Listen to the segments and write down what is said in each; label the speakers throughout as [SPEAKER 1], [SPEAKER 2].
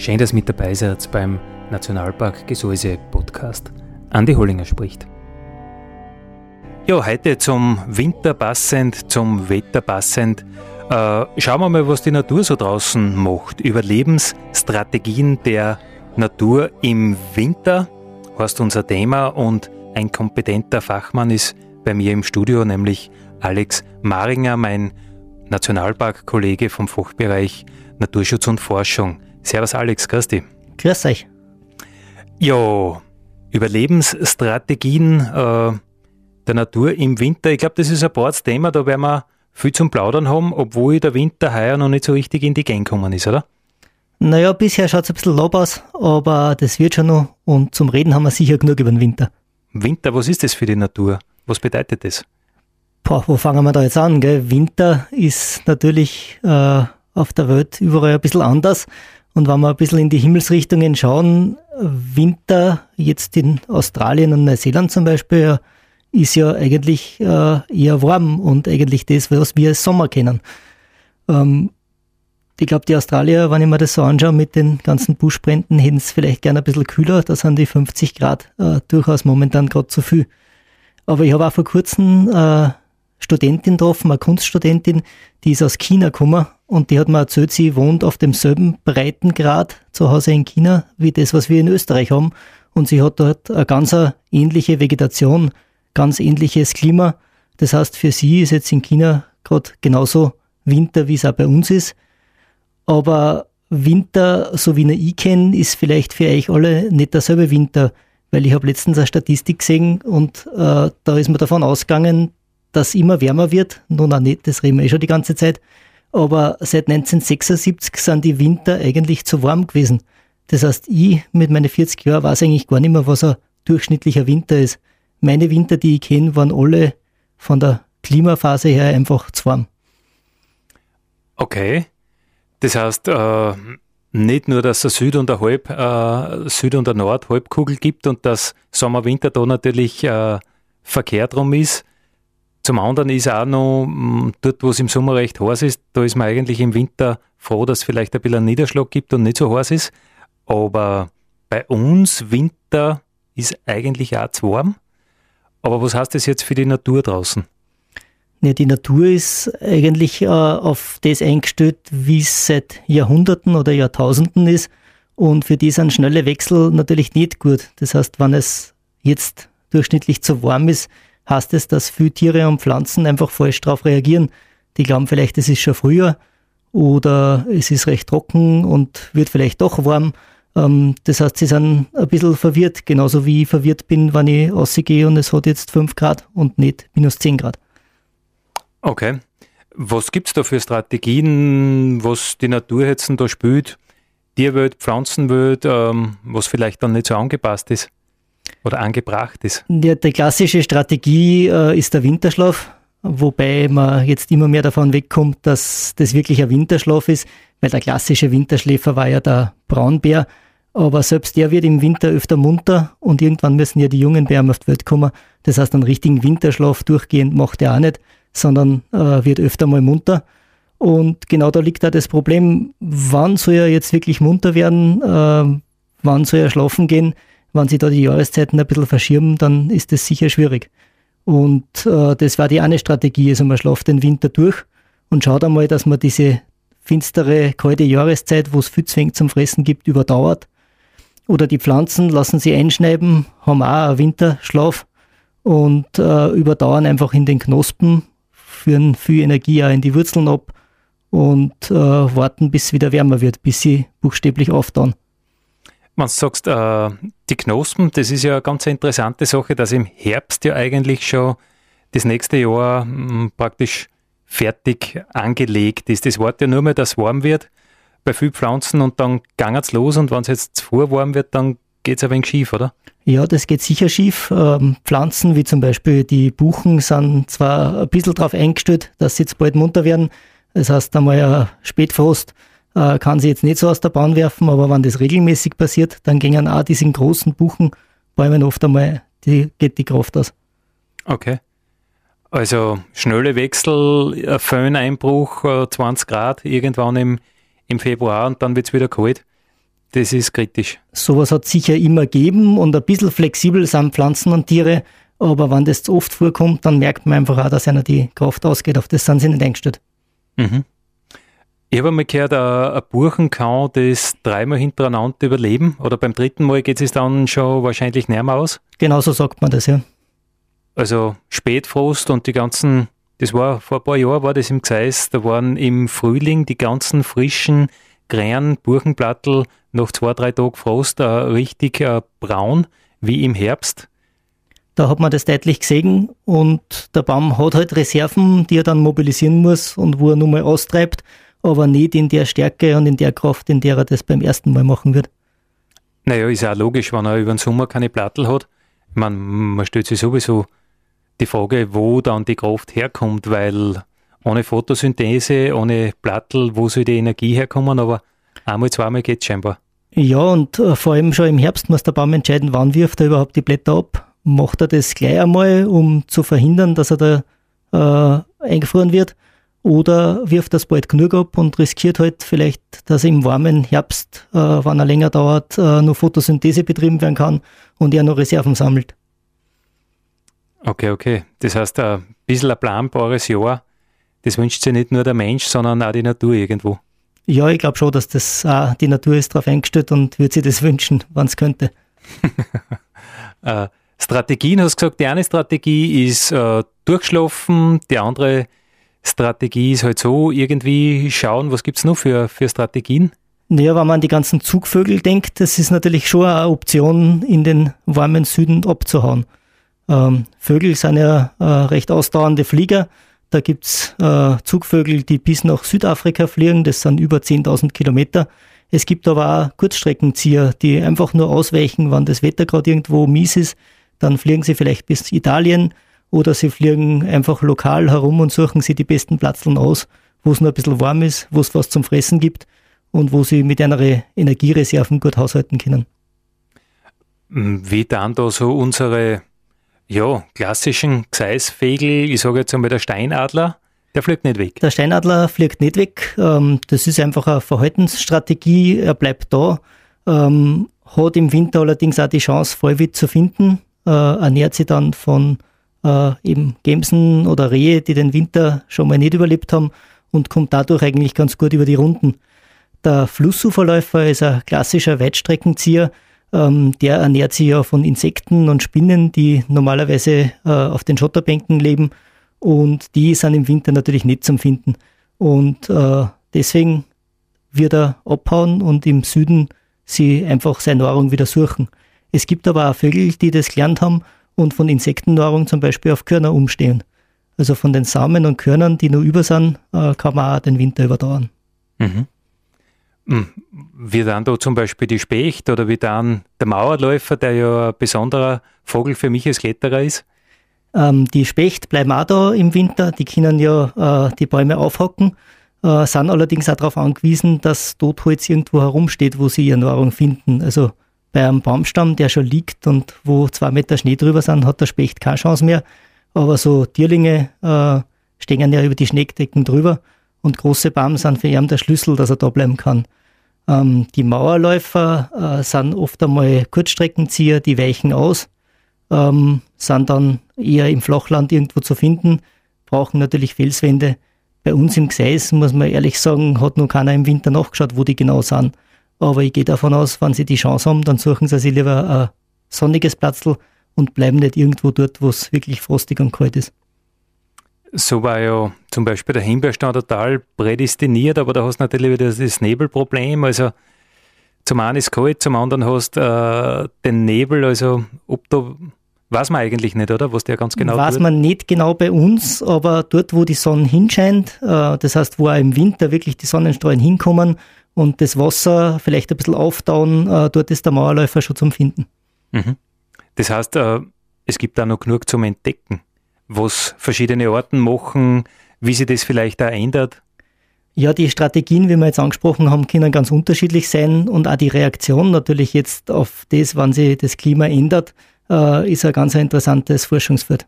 [SPEAKER 1] Schön, dass mit dabei seid beim Nationalpark Gesäuse Podcast. Andi Hollinger spricht. Ja, heute zum Winter passend, zum Wetter passend. Äh, schauen wir mal, was die Natur so draußen macht. Überlebensstrategien der Natur im Winter heißt unser Thema und ein kompetenter Fachmann ist bei mir im Studio, nämlich Alex Maringer, mein Nationalparkkollege vom Fachbereich Naturschutz und Forschung. Servus Alex, grüß dich.
[SPEAKER 2] Grüß euch.
[SPEAKER 1] Ja, Überlebensstrategien äh, der Natur im Winter. Ich glaube, das ist ein Thema, da werden wir viel zum Plaudern haben, obwohl der Winter heuer noch nicht so richtig in die Gang gekommen ist, oder?
[SPEAKER 2] Naja, bisher schaut es ein bisschen lob aus, aber das wird schon noch und zum Reden haben wir sicher genug über den Winter.
[SPEAKER 1] Winter, was ist das für die Natur? Was bedeutet das?
[SPEAKER 2] Boah, wo fangen wir da jetzt an? Gell? Winter ist natürlich äh, auf der Welt überall ein bisschen anders. Und wenn wir ein bisschen in die Himmelsrichtungen schauen, Winter jetzt in Australien und Neuseeland zum Beispiel ist ja eigentlich äh, eher warm und eigentlich das, was wir als Sommer kennen. Ähm, ich glaube, die Australier, wenn ich mir das so anschaue mit den ganzen Buschbränden, hätten es vielleicht gerne ein bisschen kühler. Da sind die 50 Grad äh, durchaus momentan gerade zu viel. Aber ich habe auch vor kurzem äh, Studentin getroffen, eine Kunststudentin, die ist aus China gekommen und die hat mir erzählt, sie wohnt auf demselben Breitengrad zu Hause in China wie das, was wir in Österreich haben. Und sie hat dort eine ganz ähnliche Vegetation, ganz ähnliches Klima. Das heißt, für sie ist jetzt in China gerade genauso Winter, wie es auch bei uns ist. Aber Winter, so wie ich kenne, ist vielleicht für euch alle nicht derselbe Winter, weil ich habe letztens eine Statistik gesehen und äh, da ist man davon ausgegangen, dass immer wärmer wird. Nun auch nicht, das reden wir eh schon die ganze Zeit. Aber seit 1976 sind die Winter eigentlich zu warm gewesen. Das heißt, ich mit meinen 40 Jahren weiß eigentlich gar nicht mehr, was ein durchschnittlicher Winter ist. Meine Winter, die ich kenne, waren alle von der Klimaphase her einfach zu warm.
[SPEAKER 1] Okay. Das heißt, äh, nicht nur, dass es Süd- und der Halb, äh, Süd- und der Nord-Halbkugel gibt und dass Sommer-Winter da natürlich äh, verkehrt rum ist, zum anderen ist auch noch, mm, dort wo es im Sommer recht heiß ist, da ist man eigentlich im Winter froh, dass es vielleicht ein bisschen Niederschlag gibt und nicht so heiß ist. Aber bei uns Winter ist eigentlich auch zu warm. Aber was heißt das jetzt für die Natur draußen?
[SPEAKER 2] Ja, die Natur ist eigentlich äh, auf das eingestellt, wie es seit Jahrhunderten oder Jahrtausenden ist. Und für die sind schnelle Wechsel natürlich nicht gut. Das heißt, wenn es jetzt durchschnittlich zu warm ist, heißt es, dass viele Tiere und Pflanzen einfach falsch darauf reagieren. Die glauben vielleicht, es ist schon früher oder es ist recht trocken und wird vielleicht doch warm. Ähm, das heißt, sie sind ein bisschen verwirrt, genauso wie ich verwirrt bin, wenn ich rausgehe und es hat jetzt 5 Grad und nicht minus 10 Grad.
[SPEAKER 1] Okay. Was gibt es da für Strategien, was die Natur jetzt da spielt? Tierwelt, Pflanzenwelt, ähm, was vielleicht dann nicht so angepasst ist? Oder angebracht ist?
[SPEAKER 2] Ja, die klassische Strategie äh, ist der Winterschlaf, wobei man jetzt immer mehr davon wegkommt, dass das wirklich ein Winterschlaf ist, weil der klassische Winterschläfer war ja der Braunbär, aber selbst der wird im Winter öfter munter und irgendwann müssen ja die jungen Bären auf die Welt kommen. Das heißt, einen richtigen Winterschlaf durchgehend macht er auch nicht, sondern äh, wird öfter mal munter. Und genau da liegt da das Problem, wann soll er jetzt wirklich munter werden, äh, wann soll er schlafen gehen, wenn sie da die Jahreszeiten ein bisschen verschirmen, dann ist das sicher schwierig. Und äh, das war die eine Strategie. Also man schlaft den Winter durch und schaut einmal, dass man diese finstere, kalte Jahreszeit, wo es viel zu zum Fressen gibt, überdauert. Oder die Pflanzen lassen sie einschneiden, haben auch einen Winterschlaf und äh, überdauern einfach in den Knospen, führen viel Energie auch in die Wurzeln ab und äh, warten, bis es wieder wärmer wird, bis sie buchstäblich auftauen.
[SPEAKER 1] Wenn du sagst, äh, die Knospen, das ist ja eine ganz interessante Sache, dass im Herbst ja eigentlich schon das nächste Jahr mh, hm, praktisch fertig angelegt ist. Das wartet ja nur mehr, dass es warm wird bei vielen Pflanzen und dann ging es los und wenn es jetzt zu warm wird, dann geht es ein wenig schief, oder?
[SPEAKER 2] Ja, das geht sicher schief. Ähm, Pflanzen wie zum Beispiel die Buchen sind zwar ein bisschen darauf eingestellt, dass sie jetzt bald munter werden. Das heißt, einmal ein Spätfrost äh, kann sie jetzt nicht so aus der Bahn werfen, aber wenn das regelmäßig passiert, dann gingen auch diesen großen Buchenbäumen oft einmal, die, geht die Kraft aus.
[SPEAKER 1] Okay. Also schnelle Wechsel, Föhneinbruch, 20 äh, Grad irgendwann im, im Februar und dann wird es wieder kalt. Das ist kritisch.
[SPEAKER 2] Sowas hat sicher immer gegeben und ein bisschen flexibel sind Pflanzen und Tiere, aber wenn das zu oft vorkommt, dann merkt man einfach auch, dass einer die Kraft ausgeht. Auf das sind sie nicht eingestellt.
[SPEAKER 1] Mhm. Ich habe einmal gehört, ein Buchen kann das dreimal hintereinander überleben oder beim dritten Mal geht es dann schon wahrscheinlich näher aus?
[SPEAKER 2] Genau so sagt man das, ja.
[SPEAKER 1] Also Spätfrost und die ganzen, das war vor ein paar Jahren, war das im Gseis, da waren im Frühling die ganzen frischen, grünen Buchenblattel nach zwei, drei Tagen Frost äh, richtig äh, braun, wie im Herbst.
[SPEAKER 2] Da hat man das deutlich gesehen und der Baum hat halt Reserven, die er dann mobilisieren muss und wo er nun mal austreibt, aber nicht in der Stärke und in der Kraft, in der er das beim ersten Mal machen wird.
[SPEAKER 1] Naja, ist auch logisch, wenn er über den Sommer keine Plattel hat. Ich meine, man stellt sich sowieso die Frage, wo dann die Kraft herkommt, weil ohne Photosynthese, ohne Plattel, wo soll die Energie herkommen, aber einmal, zweimal geht es scheinbar.
[SPEAKER 2] Ja, und äh, vor allem schon im Herbst muss der Baum entscheiden, wann wirft er überhaupt die Blätter ab. Macht er das gleich einmal, um zu verhindern, dass er da äh, eingefroren wird? Oder wirft es bald genug ab und riskiert halt vielleicht, dass im warmen Herbst, äh, wenn er länger dauert, äh, nur Photosynthese betrieben werden kann und er noch Reserven sammelt?
[SPEAKER 1] Okay, okay. Das heißt, ein bisschen ein planbares Jahr, das wünscht sich nicht nur der Mensch, sondern auch die Natur irgendwo.
[SPEAKER 2] Ja, ich glaube schon, dass das auch die Natur ist darauf eingestellt und würde sich das wünschen, wann es könnte.
[SPEAKER 1] äh, Strategien, hast du gesagt, die eine Strategie ist äh, durchschlafen, die andere Strategie ist halt so, irgendwie schauen, was gibt es noch für, für Strategien?
[SPEAKER 2] Naja, wenn man an die ganzen Zugvögel denkt, das ist natürlich schon eine Option, in den warmen Süden abzuhauen. Ähm, Vögel sind ja äh, recht ausdauernde Flieger. Da gibt's äh, Zugvögel, die bis nach Südafrika fliegen, das sind über 10.000 Kilometer. Es gibt aber auch Kurzstreckenzieher, die einfach nur ausweichen, wenn das Wetter gerade irgendwo mies ist. Dann fliegen sie vielleicht bis Italien oder sie fliegen einfach lokal herum und suchen sie die besten Platzeln aus, wo es nur ein bisschen warm ist, wo es was zum Fressen gibt und wo sie mit einer Energiereserven gut haushalten können.
[SPEAKER 1] Wie dann da so unsere ja, klassischen Gseisvögel, ich sage jetzt einmal der Steinadler, der fliegt nicht weg.
[SPEAKER 2] Der Steinadler fliegt nicht weg. Ähm, das ist einfach eine Verhaltensstrategie. Er bleibt da, ähm, hat im Winter allerdings auch die Chance, Vollwild zu finden, äh, ernährt sich dann von äh, eben Gämsen oder Rehe, die den Winter schon mal nicht überlebt haben und kommt dadurch eigentlich ganz gut über die Runden. Der Flussuferläufer ist ein klassischer Weitstreckenzieher, ähm, der ernährt sich ja von Insekten und Spinnen, die normalerweise äh, auf den Schotterbänken leben und die sind im Winter natürlich nicht zum Finden. Und äh, deswegen wird er abhauen und im Süden sie einfach seine Nahrung wieder suchen. Es gibt aber auch Vögel, die das gelernt haben und von Insektennahrung zum Beispiel auf Körner umstehen. Also von den Samen und Körnern, die noch über sind, äh, kann man auch den Winter überdauern. Mhm.
[SPEAKER 1] Hm. Wie dann da zum Beispiel die Specht oder wie dann der Mauerläufer, der ja ein besonderer Vogel für mich als Kletterer ist?
[SPEAKER 2] Ähm, die Specht bleiben auch da im Winter, die können ja äh, die Bäume aufhocken, äh, sind allerdings auch darauf angewiesen, dass Totholz irgendwo herumsteht, wo sie ihre Nahrung finden. Also bei einem Baumstamm, der schon liegt und wo zwei Meter Schnee drüber sind, hat der Specht keine Chance mehr. Aber so Tierlinge äh, stehen ja über die Schneedecken drüber und große Bäume sind für ihn der Schlüssel, dass er da bleiben kann. Ähm, die Mauerläufer äh, sind oft einmal Kurzstreckenzieher, die weichen aus, ähm, sind dann eher im Flachland irgendwo zu finden, brauchen natürlich Felswände. Bei uns im Gseis, muss man ehrlich sagen, hat noch keiner im Winter nachgeschaut, wo die genau sind. Aber ich gehe davon aus, wenn sie die Chance haben, dann suchen sie sich lieber ein sonniges Platzl und bleiben nicht irgendwo dort, wo es wirklich frostig und kalt ist.
[SPEAKER 1] So war ja zum Beispiel der Himbeerstand total prädestiniert, aber da hast du natürlich wieder das Nebelproblem. Also zum einen ist kalt, zum anderen hast äh, den Nebel, also ob da Weiß man eigentlich nicht, oder? Was der ganz genau
[SPEAKER 2] Weiß tut? man nicht genau bei uns, aber dort, wo die Sonne hinscheint, äh, das heißt, wo auch im Winter wirklich die Sonnenstrahlen hinkommen und das Wasser vielleicht ein bisschen auftauen, äh, dort ist der Mauerläufer schon zum Finden.
[SPEAKER 1] Mhm. Das heißt, äh, es gibt da noch genug zum Entdecken, was verschiedene Orten machen, wie sich das vielleicht auch ändert.
[SPEAKER 2] Ja, die Strategien, wie wir jetzt angesprochen haben, können ganz unterschiedlich sein und auch die Reaktion natürlich jetzt auf das, wann sich das Klima ändert, äh, ist ein ganz interessantes Forschungsfeld.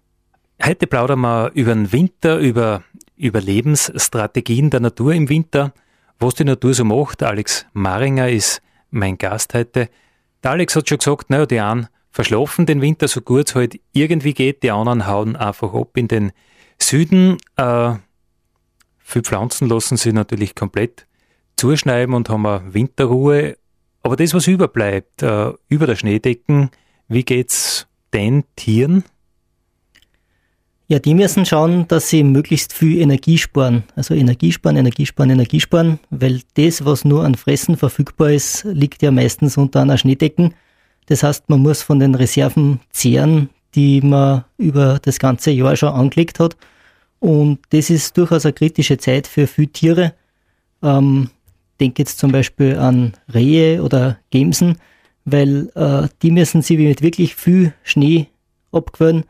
[SPEAKER 1] Heute plaudern wir über den Winter, über Überlebensstrategien der Natur im Winter, was die Natur so macht. Alex Maringer ist mein Gast heute. Der Alex hat schon gesagt, naja, die einen verschlafen den Winter so gut es halt irgendwie geht, die anderen hauen einfach ab in den Süden. Äh, viele Pflanzen lassen sich natürlich komplett zuschneiden und haben eine Winterruhe. Aber das, was überbleibt, äh, über der Schneedecken, wie geht's den Tieren?
[SPEAKER 2] Ja, die müssen schauen, dass sie möglichst viel Energie sparen. Also Energie sparen, Energie sparen, Energie sparen, weil das, was nur an Fressen verfügbar ist, liegt ja meistens unter einer Schneedecken. Das heißt, man muss von den Reserven zehren, die man über das ganze Jahr schon angelegt hat. Und das ist durchaus eine kritische Zeit für viele Tiere. Ähm, denke jetzt zum Beispiel an Rehe oder Gemsen, weil äh, die müssen sich mit wirklich viel Schnee abgewöhnen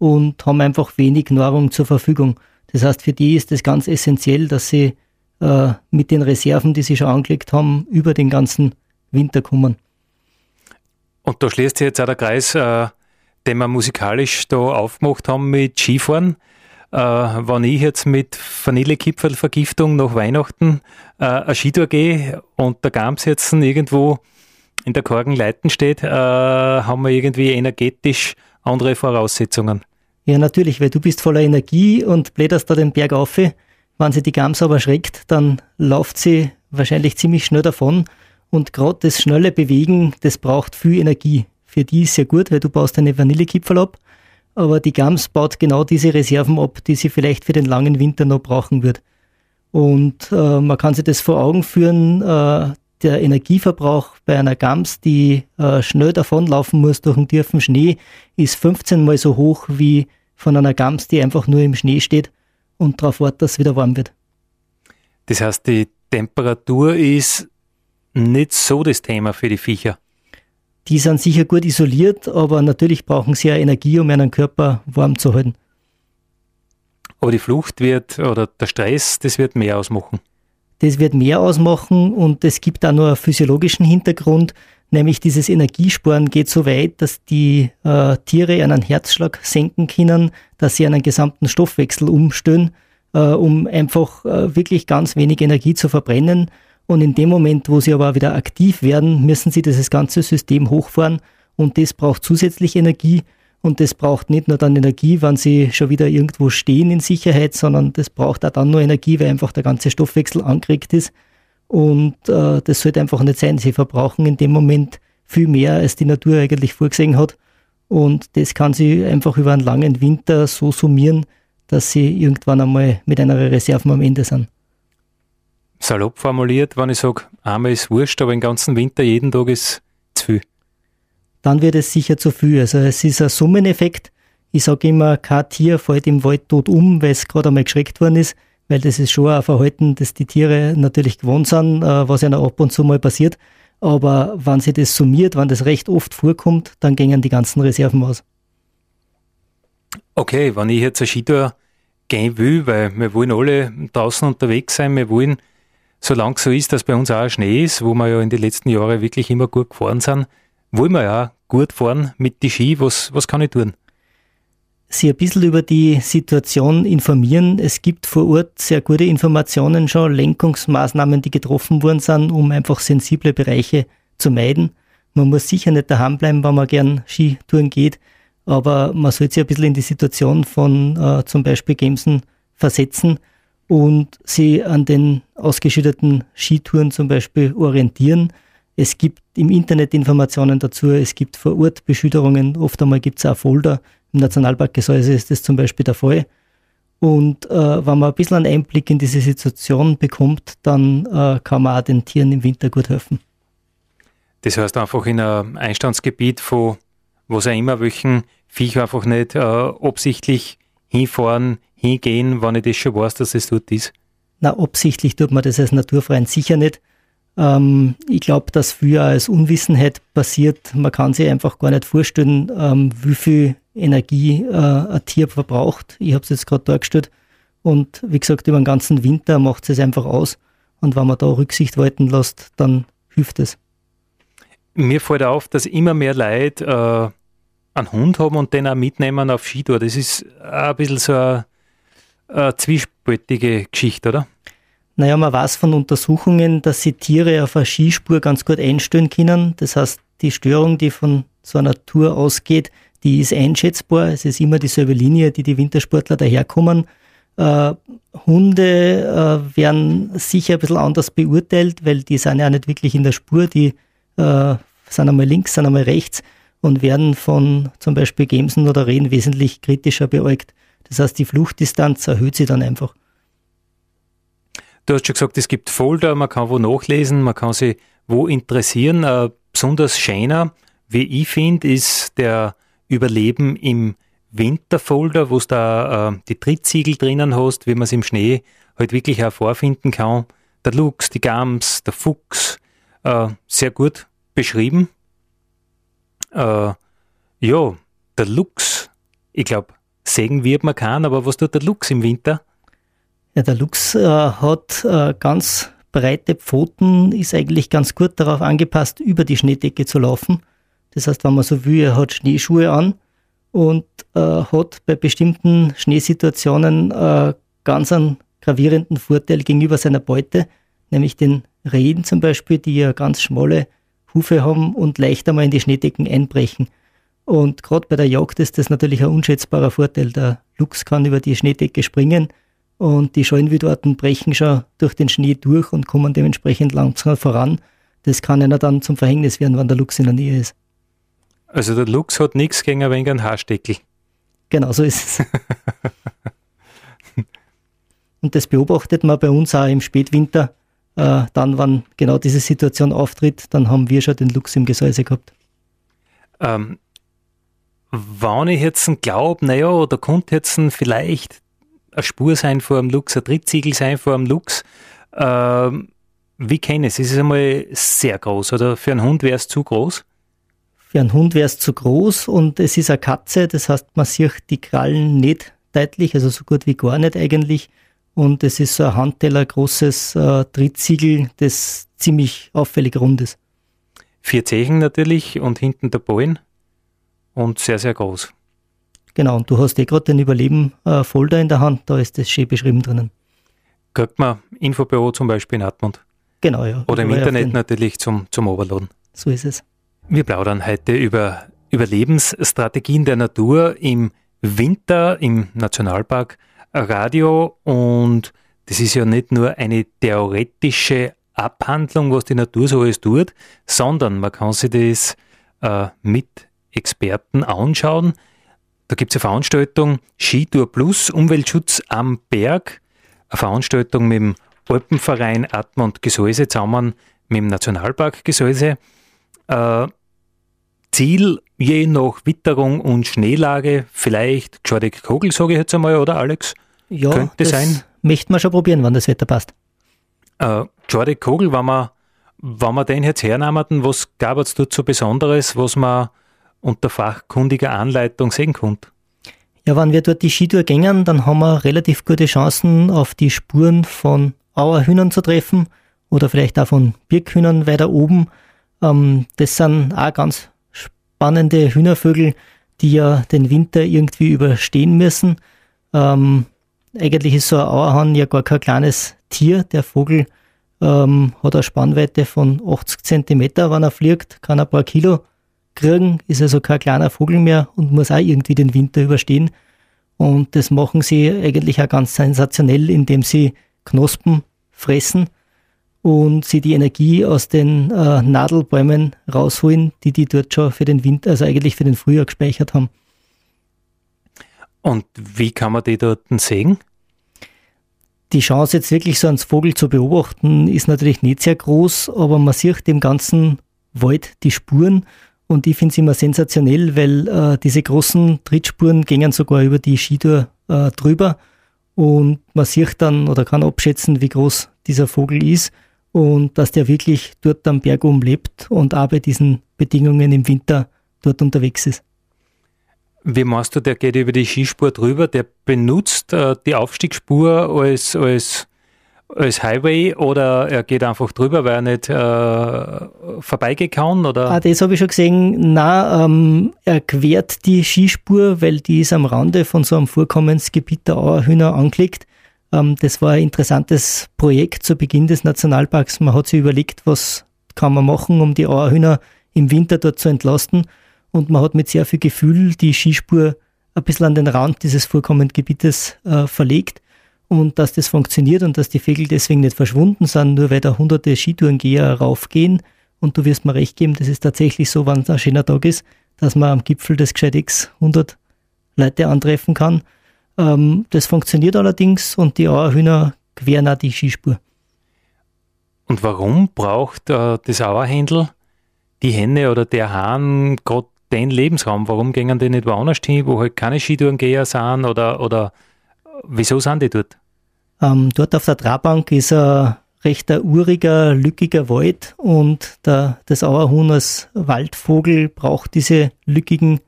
[SPEAKER 2] und haben einfach wenig Nahrung zur Verfügung. Das heißt, für die ist es ganz essentiell, dass sie äh, mit den Reserven, die sie schon angelegt haben, über den ganzen Winter kommen.
[SPEAKER 1] Und da schließt sich jetzt auch der Kreis, äh, den wir musikalisch da aufgemacht haben mit Skifahren. Äh, wenn ich jetzt mit Vanillekipferlvergiftung nach Weihnachten äh, eine Skitour gehe und der Gams jetzt irgendwo in der Korgenleiten steht, äh, haben wir irgendwie energetisch andere Voraussetzungen.
[SPEAKER 2] Ja, natürlich, weil du bist voller Energie und blätterst da den Berg auf. Wenn sie die Gams aber schreckt, dann läuft sie wahrscheinlich ziemlich schnell davon. Und gerade das schnelle Bewegen, das braucht viel Energie. Für die ist ja gut, weil du baust eine Vanillekipferl ab. Aber die Gams baut genau diese Reserven ab, die sie vielleicht für den langen Winter noch brauchen wird. Und äh, man kann sich das vor Augen führen, äh, der Energieverbrauch bei einer Gams, die äh, schnell davonlaufen muss durch einen tiefen Schnee, ist 15 mal so hoch wie von einer Gams, die einfach nur im Schnee steht und darauf wartet, dass es wieder warm wird.
[SPEAKER 1] Das heißt, die Temperatur ist nicht so das Thema für die Viecher.
[SPEAKER 2] Die sind sicher gut isoliert, aber natürlich brauchen sie ja Energie, um ihren Körper warm zu halten.
[SPEAKER 1] Aber die Flucht wird oder der Stress, das wird mehr ausmachen.
[SPEAKER 2] Das wird mehr ausmachen und es gibt auch noch einen physiologischen Hintergrund, nämlich dieses Energiesparen geht so weit, dass die äh, Tiere einen Herzschlag senken können, dass sie einen gesamten Stoffwechsel umstellen, äh, um einfach äh, wirklich ganz wenig Energie zu verbrennen. Und in dem Moment, wo sie aber wieder aktiv werden, müssen sie dieses ganze System hochfahren und das braucht zusätzlich Energie und das braucht nicht nur dann Energie, wenn sie schon wieder irgendwo stehen in Sicherheit, sondern das braucht auch dann nur Energie, weil einfach der ganze Stoffwechsel angeregt ist. Und äh, das sollte einfach nicht sein. Sie verbrauchen in dem Moment viel mehr, als die Natur eigentlich vorgesehen hat. Und das kann sie einfach über einen langen Winter so summieren, dass sie irgendwann einmal mit einer Reserve am Ende sind.
[SPEAKER 1] Salopp formuliert, wenn ich sage, einmal ist wurscht, aber den ganzen Winter jeden Tag ist zu viel
[SPEAKER 2] dann wird es sicher zu viel. Also es ist ein Summeneffekt. Ich sage immer, kein Tier fällt im Wald tot um, weil es gerade einmal geschreckt worden ist, weil das ist schon ein Verhalten, das die Tiere natürlich gewohnt sind, äh, was ja ab und zu mal passiert. Aber wenn sie das summiert, wenn das recht oft vorkommt, dann gingen die ganzen Reserven aus.
[SPEAKER 1] Okay, wenn ich jetzt eine Skitour gehen will, weil wir wollen alle draußen unterwegs sein, wir wollen, solange es so ist, dass bei uns auch Schnee ist, wo wir ja in den letzten Jahren wirklich immer gut gefahren sind, wollen wir ja gut fahren mit die Ski. Was, was kann ich tun?
[SPEAKER 2] Sie ein bisschen über die Situation informieren. Es gibt vor Ort sehr gute Informationen schon, Lenkungsmaßnahmen, die getroffen worden sind, um einfach sensible Bereiche zu meiden. Man muss sicher nicht daheim bleiben, wenn man gern Skitouren geht, aber man sollte sich ein bisschen in die Situation von äh, zum Beispiel Gemsen versetzen und sie an den ausgeschütteten Skitouren zum Beispiel orientieren. Es gibt im Internet Informationen dazu, es gibt vor Ort Beschilderungen, oft einmal gibt es auch Folder. Im Nationalpark Gesäuse ist das zum Beispiel der Fall. Und äh, wenn man ein bisschen einen Einblick in diese Situation bekommt, dann äh, kann man auch den Tieren im Winter gut helfen.
[SPEAKER 1] Das heißt einfach in einem Einstandsgebiet, von wo sie immer welchen Viech einfach nicht äh, absichtlich hinfahren, hingehen, wenn ich das schon weiß, dass es dort ist?
[SPEAKER 2] Na, absichtlich tut man das als Naturfreund sicher nicht. Ähm, ich glaube, dass viel als Unwissenheit passiert. Man kann sich einfach gar nicht vorstellen, ähm, wie viel Energie äh, ein Tier verbraucht. Ich habe es jetzt gerade dargestellt. Und wie gesagt, über den ganzen Winter macht es einfach aus. Und wenn man da Rücksicht walten lässt, dann hilft es.
[SPEAKER 1] Mir fällt auf, dass immer mehr Leute äh, einen Hund haben und den auch mitnehmen auf Skitour. Das ist ein bisschen so eine, eine zwiespältige Geschichte, oder?
[SPEAKER 2] Naja, man weiß von Untersuchungen, dass sie Tiere auf einer Skispur ganz gut einstellen können. Das heißt, die Störung, die von so einer Tour ausgeht, die ist einschätzbar. Es ist immer dieselbe Linie, die die Wintersportler daherkommen. Äh, Hunde äh, werden sicher ein bisschen anders beurteilt, weil die sind ja nicht wirklich in der Spur, die äh, sind einmal links, sind einmal rechts und werden von zum Beispiel Gemsen oder Rehen wesentlich kritischer beäugt. Das heißt, die Fluchtdistanz erhöht sich dann einfach.
[SPEAKER 1] Du hast schon gesagt, es gibt Folder, man kann wo nachlesen, man kann sich wo interessieren. Äh, besonders schöner, wie ich finde, ist der Überleben im Winterfolder, wo du da äh, die Trittsiegel drinnen hast, wie man es im Schnee halt wirklich auch vorfinden kann. Der Luchs, die Gams, der Fuchs, äh, sehr gut beschrieben. Äh, ja, der Luchs, ich glaube, sägen wird man kann, aber was tut der Luchs im Winter?
[SPEAKER 2] Ja, der Luchs äh, hat äh, ganz breite Pfoten, ist eigentlich ganz gut darauf angepasst, über die Schneedecke zu laufen. Das heißt, wenn man so will, er hat Schneeschuhe an und äh, hat bei bestimmten Schneesituationen äh, ganz einen gravierenden Vorteil gegenüber seiner Beute, nämlich den Rehen zum Beispiel, die ja ganz schmale Hufe haben und leichter mal in die Schneedecken einbrechen. Und gerade bei der Jagd ist das natürlich ein unschätzbarer Vorteil. Der Luchs kann über die Schneedecke springen und die Scheunwildorten brechen schon durch den Schnee durch und kommen dementsprechend langsam voran. Das kann einer dann zum Verhängnis werden, wenn der Luchs in der Nähe ist.
[SPEAKER 1] Also der Luchs hat nichts gegen ein wenig einen Haarsteckel.
[SPEAKER 2] Genau, so ist es. und das beobachtet man bei uns auch im Spätwinter. Äh, dann, wenn genau diese Situation auftritt, dann haben wir schon den Luchs im Gesäuse gehabt.
[SPEAKER 1] Ähm, wenn ich jetzt glaube, naja, da könnte jetzt vielleicht eine Spur sein vor einem Lux, ein Drittsiegel sein vor einem Lux. Ähm, wie kenne ich es? Ist es einmal sehr groß oder für einen Hund wäre es zu groß?
[SPEAKER 2] Für einen Hund wäre es zu groß und es ist eine Katze, das heißt, man sieht die Krallen nicht deutlich, also so gut wie gar nicht eigentlich. Und es ist so ein Handteller großes äh, Drittsiegel, das ziemlich auffällig rund ist.
[SPEAKER 1] Vier Zechen natürlich und hinten der Ballen und sehr, sehr groß.
[SPEAKER 2] Genau, und du hast eh gerade den Überleben-Folder in der Hand, da ist das schön beschrieben drinnen.
[SPEAKER 1] Kriegt man Infobüro zum Beispiel in Atmund?
[SPEAKER 2] Genau, ja.
[SPEAKER 1] Oder im Internet natürlich zum, zum Overladen.
[SPEAKER 2] So ist es.
[SPEAKER 1] Wir plaudern heute über Überlebensstrategien der Natur im Winter im Nationalpark Radio und das ist ja nicht nur eine theoretische Abhandlung, was die Natur so alles tut, sondern man kann sich das äh, mit Experten anschauen. Da gibt es eine Veranstaltung Skitour Plus, Umweltschutz am Berg, eine Veranstaltung mit dem Alpenverein Atmund Gesäuse zusammen mit dem Nationalpark Gesäuse. Äh, Ziel je nach Witterung und Schneelage, vielleicht Geschordig Kogel, sage ich jetzt einmal, oder Alex?
[SPEAKER 2] Ja, Könnte das sein. möchten wir schon probieren, wann das Wetter passt.
[SPEAKER 1] Äh, Geschordig Kogel, wenn wir, wenn wir den jetzt hernehmen, was gab es dort so Besonderes, was man unter fachkundiger Anleitung sehen konnte?
[SPEAKER 2] Ja, wenn wir dort die Skitour gängen, dann haben wir relativ gute Chancen, auf die Spuren von Auerhühnern zu treffen oder vielleicht auch von Birkhühnern weiter oben. Ähm, das sind auch ganz spannende Hühnervögel, die ja den Winter irgendwie überstehen müssen. Ähm, eigentlich ist so ein Auerhahn ja gar kein kleines Tier. Der Vogel ähm, hat eine Spannweite von 80 Zentimeter, wenn er fliegt, kann ein paar Kilo kriegen, ist also kein kleiner Vogel mehr und muss auch irgendwie den Winter überstehen. Und das machen sie eigentlich auch ganz sensationell, indem sie Knospen fressen und sie die Energie aus den äh, Nadelbäumen rausholen, die die dort schon für den Winter, also eigentlich für den Frühjahr gespeichert haben.
[SPEAKER 1] Und wie kann man die dort sehen?
[SPEAKER 2] Die Chance jetzt wirklich so einen Vogel zu beobachten ist natürlich nicht sehr groß, aber man sieht dem Ganzen Wald die Spuren und ich finde es immer sensationell, weil äh, diese großen Trittspuren gingen sogar über die Skitour äh, drüber und man sieht dann oder kann abschätzen, wie groß dieser Vogel ist und dass der wirklich dort am Berg oben lebt und auch bei diesen Bedingungen im Winter dort unterwegs ist.
[SPEAKER 1] Wie machst du, der geht über die Skispur drüber, der benutzt äh, die Aufstiegsspur als, als, als Highway oder er geht einfach drüber, weil er nicht äh, vorbeigehen kann? Oder?
[SPEAKER 2] Ah, das habe ich schon gesehen. Na, ähm, er quert die Skispur, weil die ist am Rande von so einem Vorkommensgebiet der Auerhühner angelegt. Ähm, das war ein interessantes Projekt zu Beginn des Nationalparks. Man hat sich überlegt, was kann man machen, um die Auerhühner im Winter dort zu entlasten und man hat mit sehr viel Gefühl die Skispur ein bisschen an den Rand dieses Vorkommendgebietes äh, verlegt und dass das funktioniert und dass die Vögel deswegen nicht verschwunden sind, nur weil da hunderte Skitourengeher raufgehen. Und du wirst mir recht geben, das ist tatsächlich so, wenn es ein schöner Tag ist, dass man am Gipfel des Gescheitex 100 Leute antreffen kann. Ähm, das funktioniert allerdings und die Auerhühner queren auch die Skispur.
[SPEAKER 1] Und warum braucht äh, das Auerhändel die Henne oder der Hahn gerade den Lebensraum? Warum gehen die nicht woanders hin, wo halt keine Skitourengeher sind oder, oder wieso sind die dort?
[SPEAKER 2] Ähm, dort auf der Trabbank ist ein recht uriger, lückiger Wald und der, das Auerhuhn als Waldvogel braucht diese lückigen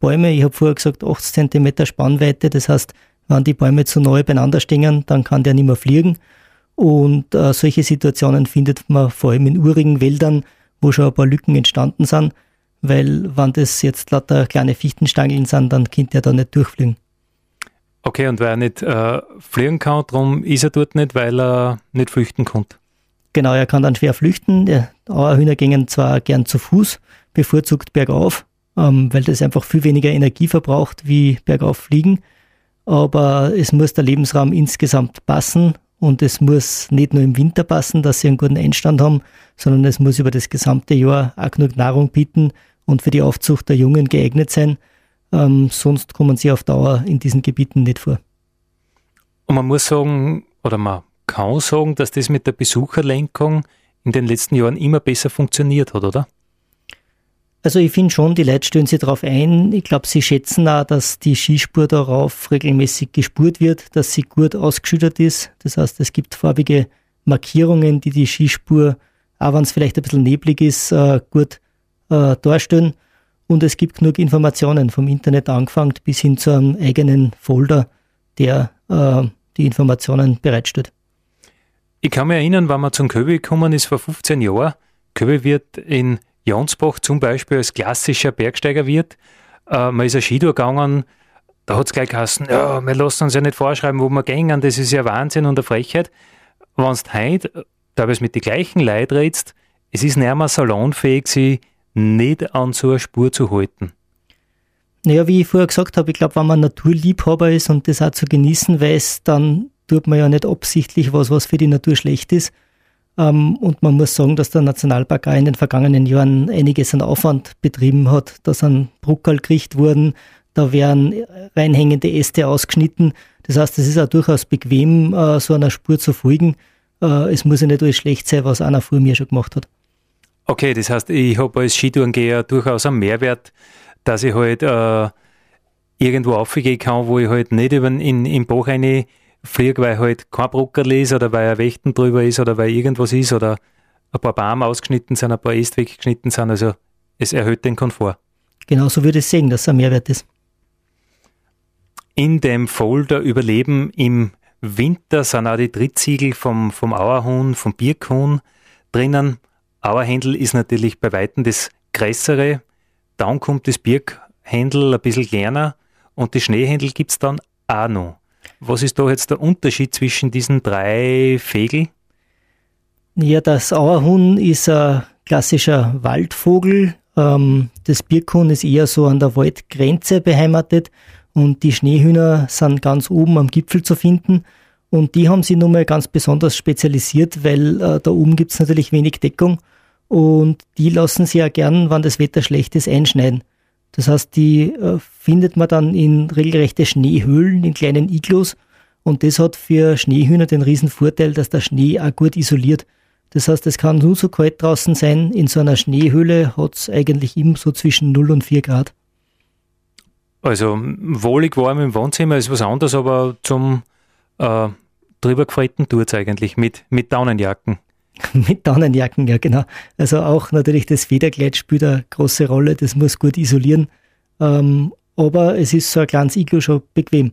[SPEAKER 2] Bäume. Ich habe vorher gesagt, 80 cm Spannweite, das heißt, wenn die Bäume zu neu beieinander stehen, dann kann der nicht mehr fliegen. Und äh, solche Situationen findet man vor allem in urigen Wäldern, wo schon ein paar Lücken entstanden sind weil wenn das jetzt lauter kleine Fichtenstangeln sind, dann könnte er da nicht durchfliegen.
[SPEAKER 1] Okay, und weil er nicht äh, fliegen kann, darum ist er dort nicht, weil er nicht flüchten konnte.
[SPEAKER 2] Genau, er kann dann schwer flüchten. Die Auerhühner gehen zwar gern zu Fuß, bevorzugt bergauf, ähm, weil das einfach viel weniger Energie verbraucht wie bergauf fliegen. Aber es muss der Lebensraum insgesamt passen und es muss nicht nur im Winter passen, dass sie einen guten Einstand haben, sondern es muss über das gesamte Jahr auch genug Nahrung bieten und für die Aufzucht der Jungen geeignet sein. Ähm, sonst kommen sie auf Dauer in diesen Gebieten nicht vor.
[SPEAKER 1] Und man muss sagen, oder man kann sagen, dass das mit der Besucherlenkung in den letzten Jahren immer besser funktioniert hat, oder?
[SPEAKER 2] Also ich finde schon, die Leute stellen sich darauf ein. Ich glaube, sie schätzen auch, dass die Skispur darauf regelmäßig gespurt wird, dass sie gut ausgeschüttet ist. Das heißt, es gibt farbige Markierungen, die die Skispur, auch wenn es vielleicht ein bisschen neblig ist, äh, gut äh, darstellen. Und es gibt genug Informationen vom Internet angefangen bis hin zu einem eigenen Folder, der äh, die Informationen bereitstellt.
[SPEAKER 1] Ich kann mich erinnern, wenn man zum Köbi gekommen ist vor 15 Jahren. Köbi wird in Jonsbach zum Beispiel als klassischer Bergsteigerwirt. Äh, man ist ein Skitour gegangen, da hat es gleich geheißen, ja, wir lassen uns ja nicht vorschreiben, wo wir gehen, das ist ja Wahnsinn und eine Frechheit. Wenn du heute teilweise mit den gleichen Leuten redest, es ist nicht mehr salonfähig, sie nicht an so eine Spur zu halten.
[SPEAKER 2] Naja, wie ich vorher gesagt habe, ich glaube, wenn man Naturliebhaber ist und das auch zu genießen weiß, dann tut man ja nicht absichtlich was, was für die Natur schlecht ist. Ähm, und man muss sagen, dass der Nationalpark auch in den vergangenen Jahren einiges an Aufwand betrieben hat. Da sind Bruckerl gekriegt worden, da werden reinhängende Äste ausgeschnitten. Das heißt, es ist auch durchaus bequem, äh, so einer Spur zu folgen. Äh, es muss ja nicht alles schlecht sein, was einer vor mir schon gemacht hat.
[SPEAKER 1] Okay, das heißt, ich habe als Skitourengeher durchaus einen Mehrwert, dass ich halt äh, irgendwo aufgehen kann, wo ich halt nicht über in, in Bach rein fliege, weil halt kein Bruckerl ist oder weil ein Wächten drüber ist oder weil irgendwas ist oder ein paar Bäume ausgeschnitten sind, ein paar Äste weggeschnitten sind. Also es erhöht den Komfort.
[SPEAKER 2] Genau so würde ich sehen, dass es ein Mehrwert ist.
[SPEAKER 1] In dem Folder Überleben im Winter sind auch die Drittsiegel vom, vom Auerhuhn, vom Birkhuhn drinnen. Auerhändel ist natürlich bei Weitem das größere. Dann kommt das Birkhändel ein bisschen kleiner und die Schneehändel gibt es dann auch noch. Was ist da jetzt der Unterschied zwischen diesen drei Vögeln?
[SPEAKER 2] Ja, das Auerhuhn ist ein klassischer Waldvogel. Ähm, das Birkhuhn ist eher so an der Waldgrenze beheimatet und die Schneehühner sind ganz oben am Gipfel zu finden. Und die haben sich nun mal ganz besonders spezialisiert, weil äh, da oben gibt es natürlich wenig Deckung und die lassen sich ja gern, wenn das Wetter schlecht ist, einschneiden. Das heißt, die äh, findet man dann in regelrechte Schneehöhlen, in kleinen Iglos. Und das hat für Schneehühner den riesen Vorteil, dass der Schnee auch gut isoliert. Das heißt, es kann nur so kalt draußen sein. In so einer Schneehöhle hat es eigentlich immer so zwischen 0 und 4 Grad.
[SPEAKER 1] Also wohlig warm im Wohnzimmer ist was anderes, aber zum äh, drüber gefreiten tut es eigentlich mit, mit Daunenjacken.
[SPEAKER 2] mit Daunenjacken, ja genau. Also auch natürlich das Federkleid spielt eine große Rolle, das muss gut isolieren. Ähm, aber es ist so ein kleines Iglo schon bequem.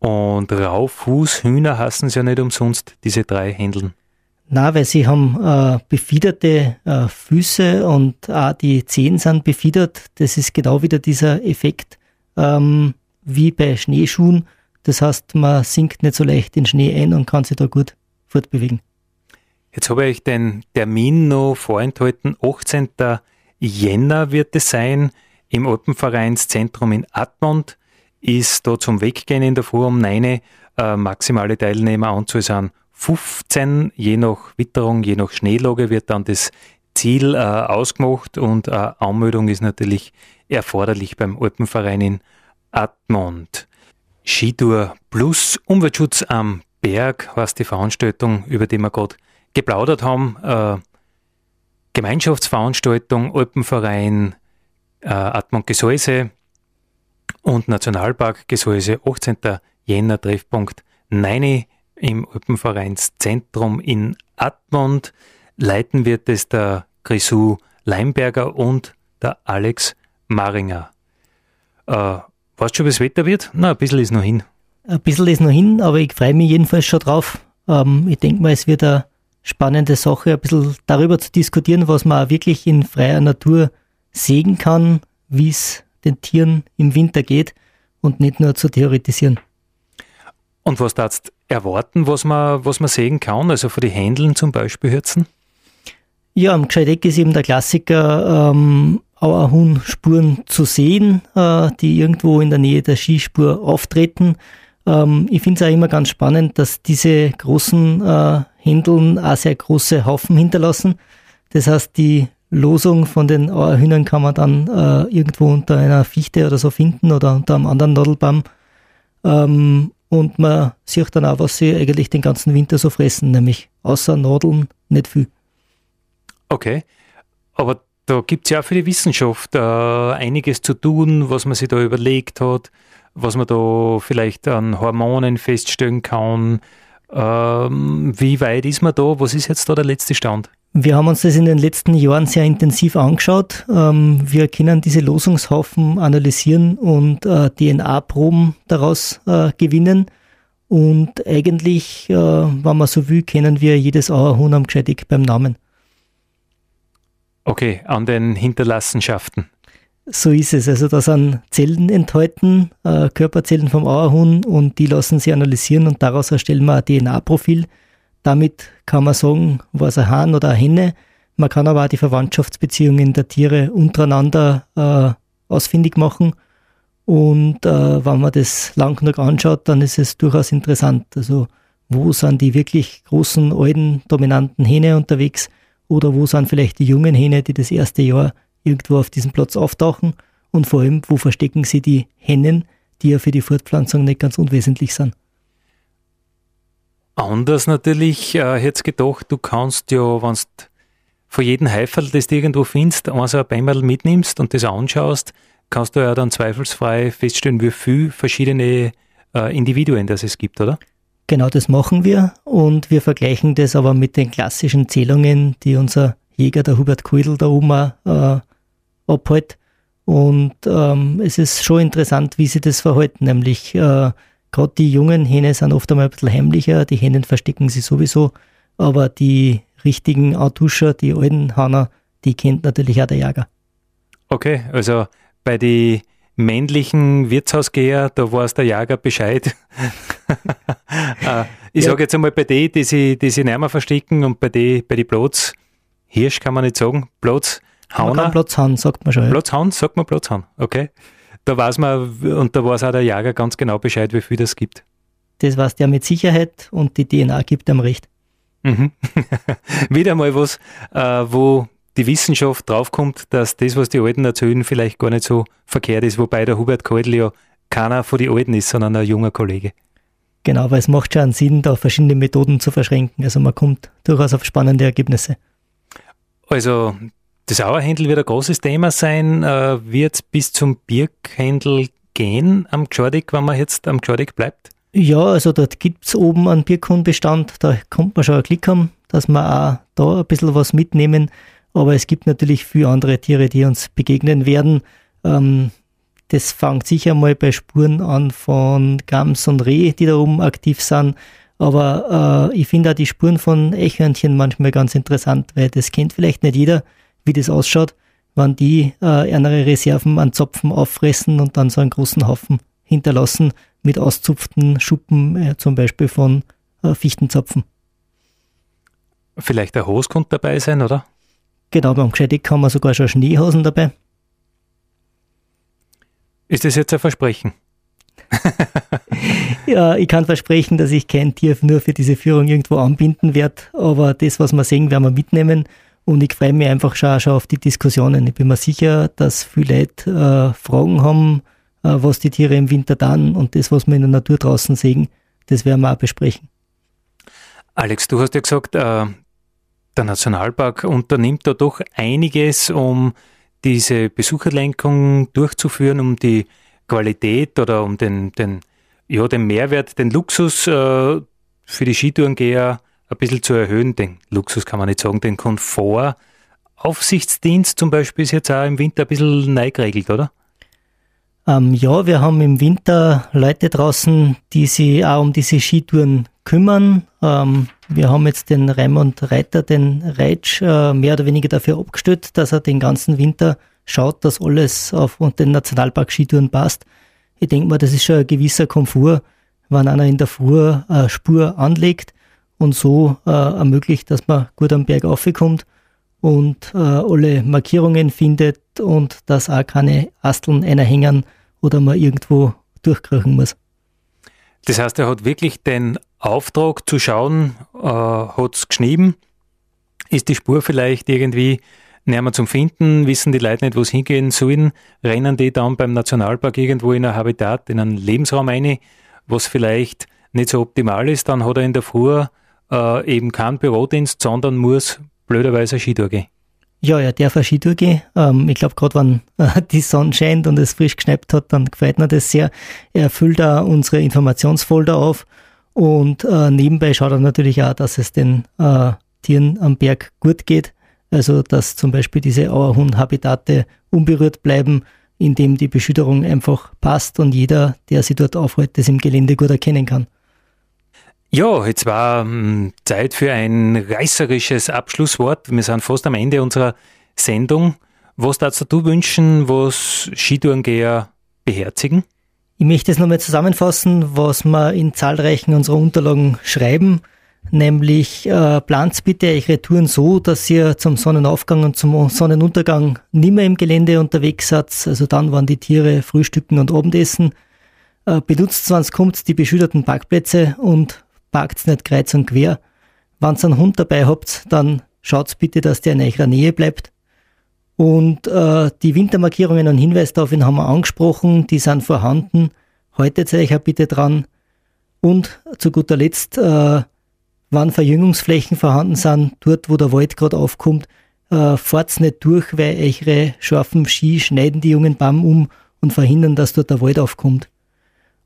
[SPEAKER 1] Und Raufußhühner hassen sie ja nicht umsonst, diese drei Händeln.
[SPEAKER 2] Na, weil sie haben äh, befiederte äh, Füße und auch die Zehen sind befiedert. Das ist genau wieder dieser Effekt ähm, wie bei Schneeschuhen. Das heißt, man sinkt nicht so leicht in Schnee ein und kann sich da gut fortbewegen.
[SPEAKER 1] Jetzt habe ich den Termin noch vorenthalten. 18. Jänner wird es sein im Alpenvereinszentrum in Admont. Ist da zum Weggehen in der Früh um 9 äh, maximale Teilnehmeranzahl sind 15, je nach Witterung, je nach Schneelage wird dann das Ziel äh, ausgemacht und äh, Anmeldung ist natürlich erforderlich beim Alpenverein in Admont. Skitour plus Umweltschutz am Berg was die Veranstaltung, über die wir gerade geplaudert haben. Äh, Gemeinschaftsveranstaltung, Alpenverein, äh, Admont Gesäuse und Nationalpark Gesäuse, 18. Jänner Treffpunkt 9 im Alpenvereinszentrum in Admont. Leiten wird es der Grisou Leimberger und der Alex Maringer. Äh, weißt du schon, wie das Wetter wird? Na, ein bisschen ist noch hin.
[SPEAKER 2] Ein bisschen ist noch hin, aber ich freue mich jedenfalls schon drauf. Ähm, ich denke mal, es wird eine spannende Sache, ein bisschen darüber zu diskutieren, was man auch wirklich in freier Natur sehen kann, wie es den Tieren im Winter geht und nicht nur zu theoretisieren.
[SPEAKER 1] Und was darfst erwarten, was man, was man sehen kann? Also für die Händeln zum Beispiel Hürzen?
[SPEAKER 2] Ja, am Gscheideck ist eben der Klassiker, ähm, Auerhuhn-Spuren zu sehen, äh, die irgendwo in der Nähe der Skispur auftreten. Ähm, ich finde es auch immer ganz spannend, dass diese großen äh, Händeln auch sehr große Haufen hinterlassen. Das heißt, die Losung von den Auerhühnern kann man dann äh, irgendwo unter einer Fichte oder so finden oder unter einem anderen Nadelbaum. Ähm, und man sieht dann auch, was sie eigentlich den ganzen Winter so fressen, nämlich außer Nadeln nicht viel.
[SPEAKER 1] Okay, aber da gibt es ja auch für die Wissenschaft äh, einiges zu tun, was man sich da überlegt hat, was man da vielleicht an Hormonen feststellen kann. Ähm, wie weit ist man da? Was ist jetzt da der letzte Stand?
[SPEAKER 2] Wir haben uns das in den letzten Jahren sehr intensiv angeschaut. Ähm, wir können diese Losungshaufen analysieren und äh, DNA-Proben daraus äh, gewinnen. Und eigentlich, äh, wenn man so will, kennen wir jedes Auerhuhn am Gescheidig beim Namen.
[SPEAKER 1] Okay, an den Hinterlassenschaften.
[SPEAKER 2] So ist es. Also da sind Zellen enthalten, Körperzellen vom Auerhuhn und die lassen sie analysieren und daraus erstellen wir ein DNA-Profil damit kann man sagen, war es ein Hahn oder eine Henne. Man kann aber auch die Verwandtschaftsbeziehungen der Tiere untereinander äh, ausfindig machen. Und äh, wenn man das lang genug anschaut, dann ist es durchaus interessant. Also wo sind die wirklich großen, alten, dominanten Hähne unterwegs oder wo sind vielleicht die jungen Hähne, die das erste Jahr irgendwo auf diesem Platz auftauchen und vor allem, wo verstecken sie die Hennen, die ja für die Fortpflanzung nicht ganz unwesentlich sind.
[SPEAKER 1] Anders natürlich, äh, jetzt gedacht, du kannst ja, wenn du von jedem Heiferl, das du irgendwo findest, eins ein Beimerl mitnimmst und das anschaust, kannst du ja dann zweifelsfrei feststellen, wie viele verschiedene äh, Individuen das es gibt, oder?
[SPEAKER 2] Genau das machen wir und wir vergleichen das aber mit den klassischen Zählungen, die unser Jäger, der Hubert Kuidl, da oben äh, abhält. Und ähm, es ist schon interessant, wie sie das verhalten, nämlich äh, Gerade die jungen Hähne sind oft einmal ein bisschen heimlicher, die Hennen verstecken sie sowieso, aber die richtigen Autuscher, die alten Hahner, die kennt natürlich auch der Jäger.
[SPEAKER 1] Okay, also bei den männlichen Wirtshausgeher, da weiß der Jäger Bescheid. Äh, ich ja. sage jetzt einmal bei denen, die sich, die sich nicht mehr verstecken und bei den bei die Platz, Hirsch kann man nicht sagen, Platz,
[SPEAKER 2] Hauner. Platzhahn, sagt man schon. Ja.
[SPEAKER 1] Platzhahn, sagt man Platzhahn, okay da weiß man, und da weiß auch der Jager ganz genau Bescheid, wie viel das gibt.
[SPEAKER 2] Das weiß der mit Sicherheit und die DNA gibt ihm recht.
[SPEAKER 1] Mhm. Wieder mal was, äh, wo die Wissenschaft draufkommt, dass das, was die Alten erzählen, vielleicht gar nicht so verkehrt ist, wobei der Hubert Keudel ja keiner von den Alten ist, sondern ein junger Kollege.
[SPEAKER 2] Genau, weil es macht schon Sinn, da verschiedene Methoden zu verschränken. Also man kommt durchaus auf spannende Ergebnisse.
[SPEAKER 1] Also das Auerhändel wird ein großes Thema sein. Äh, wird es bis zum Birkhändel gehen am Gschordig, wenn man jetzt am Gschordig bleibt?
[SPEAKER 2] Ja, also dort gibt es oben einen Birkhundbestand, da kommt man schon einen Klick haben, dass wir auch da ein bisschen was mitnehmen. Aber es gibt natürlich viele andere Tiere, die uns begegnen werden. Ähm, das fängt sicher mal bei Spuren an von Gams und Reh, die da oben aktiv sind. Aber äh, ich finde auch die Spuren von Eichhörnchen manchmal ganz interessant, weil das kennt vielleicht nicht jeder, wie das ausschaut, wenn die äh, ihre Reserven an Zopfen auffressen und dann so einen großen Haufen hinterlassen mit auszupften Schuppen, äh, zum Beispiel von äh, Fichtenzapfen.
[SPEAKER 1] Vielleicht der Hose dabei sein, oder?
[SPEAKER 2] Genau, beim Gescheideck haben wir sogar schon Schneehosen dabei.
[SPEAKER 1] Ist das jetzt ein Versprechen?
[SPEAKER 2] ja, ich kann versprechen, dass ich kein Tier nur für diese Führung irgendwo anbinden werde, aber das, was wir sehen, werden wir mitnehmen und ich freue mich einfach schon, schon auf die Diskussionen. Ich bin mir sicher, dass viele Leute äh, Fragen haben, äh, was die Tiere im Winter dann und das, was wir in der Natur draußen sehen, das werden wir auch besprechen.
[SPEAKER 1] Alex, du hast ja gesagt, äh, der Nationalpark unternimmt da doch einiges, um diese Besucherlenkung durchzuführen, um die Qualität oder um den, den, ja, den Mehrwert, den Luxus äh, für die Skitourengeher ein bisschen zu erhöhen. Den Luxus kann man nicht sagen, den Komfort. Aufsichtsdienst zum Beispiel ist jetzt auch im Winter ein bisschen neu geregelt, oder?
[SPEAKER 2] Ähm, ja, wir haben im Winter Leute draußen, die sich auch um diese Skitouren kümmern. Ähm, wir haben jetzt den Raimund Reiter, den Reitsch, äh, mehr oder weniger dafür abgestellt, dass er den ganzen Winter schaut, dass alles auf den Nationalpark-Skitouren passt. Ich denke mal, das ist schon ein gewisser Komfort, wenn einer in der Früh eine Spur anlegt und so äh, ermöglicht, dass man gut am Berg aufkommt und äh, alle Markierungen findet und dass auch keine Asteln einer hängen oder man irgendwo durchkriechen muss.
[SPEAKER 1] Das heißt, er hat wirklich den Auftrag zu schauen, äh, hat es geschrieben, ist die Spur vielleicht irgendwie näher zum Finden, wissen die Leute nicht, wo es hingehen sollen, rennen die dann beim Nationalpark irgendwo in ein Habitat, in einen Lebensraum rein, was vielleicht nicht so optimal ist, dann hat er in der Früh äh, eben keinen Bürodienst, sondern muss blöderweise Skitour gehen.
[SPEAKER 2] Ja, er darf eine Skitour gehen. Ähm, ich glaube, gerade wenn äh, die Sonne scheint und es frisch geschnappt hat, dann gefällt mir das sehr. Er füllt da unsere Informationsfolder auf und äh, nebenbei schaut er natürlich auch, dass es den äh, Tieren am Berg gut geht. Also, dass zum Beispiel diese Auerhundhabitate unberührt bleiben, indem die Beschütterung einfach passt und jeder, der sich dort aufhält, das im Gelände gut erkennen kann.
[SPEAKER 1] Ja, jetzt war ähm, Zeit für ein reißerisches Abschlusswort. Wir sind fast am Ende unserer Sendung. Was darfst du wünschen, was Skitourengeher beherzigen?
[SPEAKER 2] Ich möchte es nochmal zusammenfassen, was wir in zahlreichen unserer Unterlagen schreiben, nämlich äh, plant bitte eure Touren so, dass ihr zum Sonnenaufgang und zum Sonnenuntergang nimmer im Gelände unterwegs seid, also dann, wann die Tiere frühstücken und Abendessen. Äh, benutzt, wenn es kommt, die beschütterten Parkplätze und parkt's nicht kreuz und quer. Wenn's einen Hund dabei habt, dann schaut's bitte, dass der in eurer Nähe bleibt. Und äh, die Wintermarkierungen und Hinweis darauf haben wir angesprochen, die sind vorhanden. Haltet euch auch bitte dran. Und zu guter Letzt, äh, wann Verjüngungsflächen vorhanden sind, dort wo der Wald gerade aufkommt, äh, fahrt's nicht durch, weil eure scharfen Ski schneiden die jungen Baum um und verhindern, dass dort der Wald aufkommt.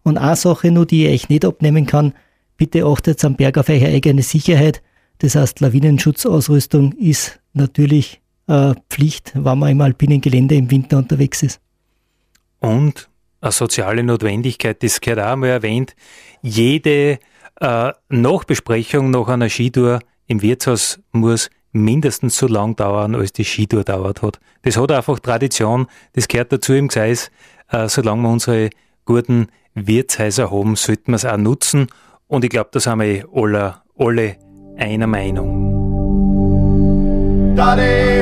[SPEAKER 2] Und eine Sache nur, die ich euch nicht abnehmen kann, Bitte achtet am Berg auf eure eigene Sicherheit. Das heißt, Lawinenschutzausrüstung ist natürlich äh, Pflicht, wenn man im alpinen Gelände im Winter unterwegs ist.
[SPEAKER 1] Und eine soziale Notwendigkeit, das gehört auch einmal erwähnt. Jede äh, Nachbesprechung nach einer Skitour im Wirtshaus muss mindestens so lang dauern, als die Skitour dauert hat. Das hat einfach Tradition, das gehört dazu im Gseis. Äh, solange wir unsere guten Wirtshäuser haben, sollten wir es auch nutzen und ich glaube, da sind wir alle, alle einer Meinung. Daddy